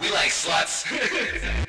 We like sluts.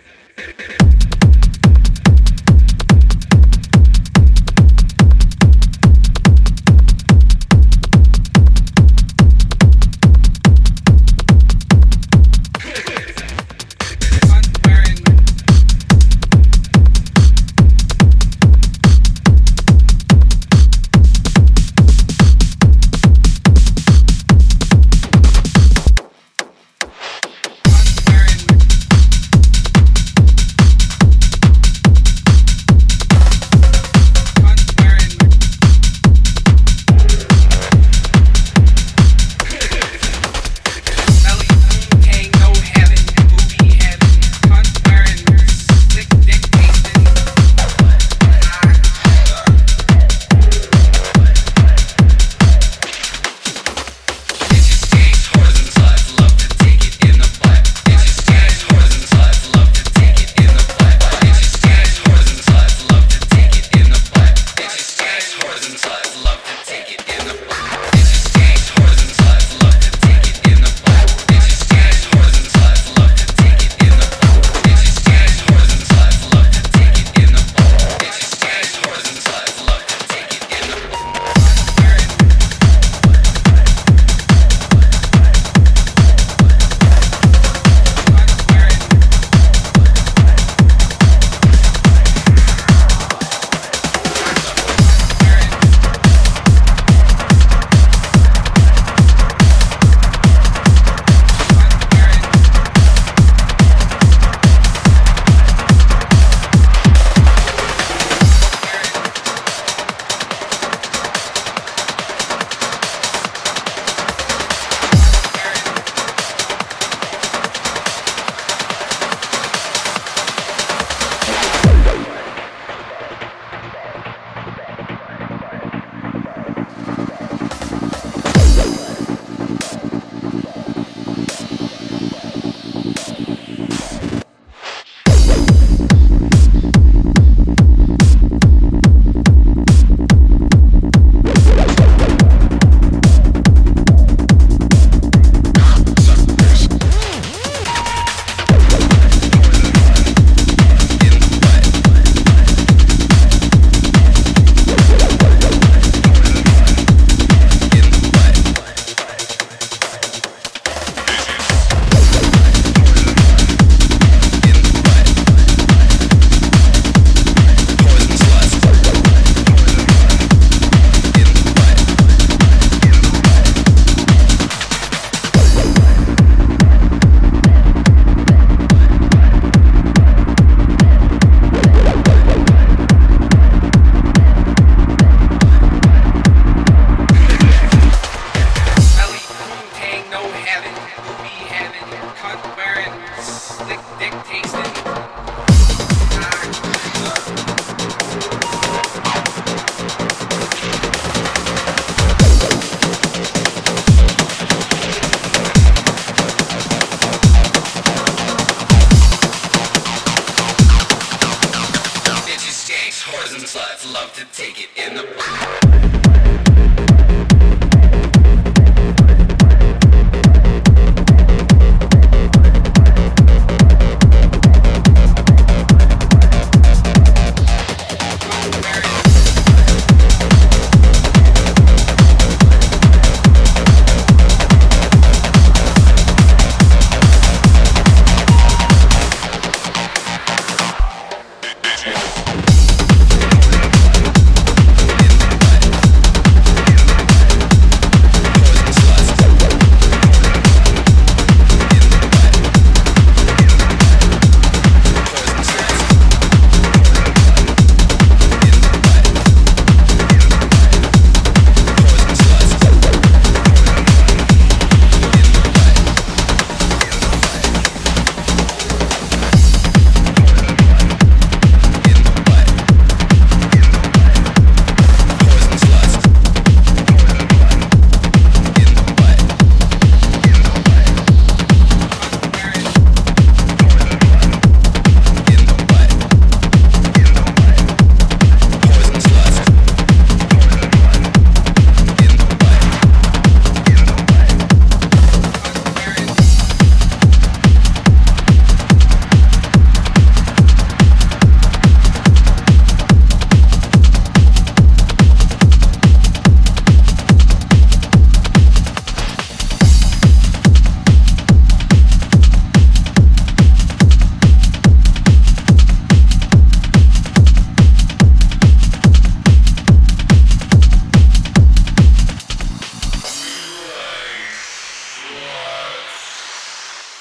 love to take it in the.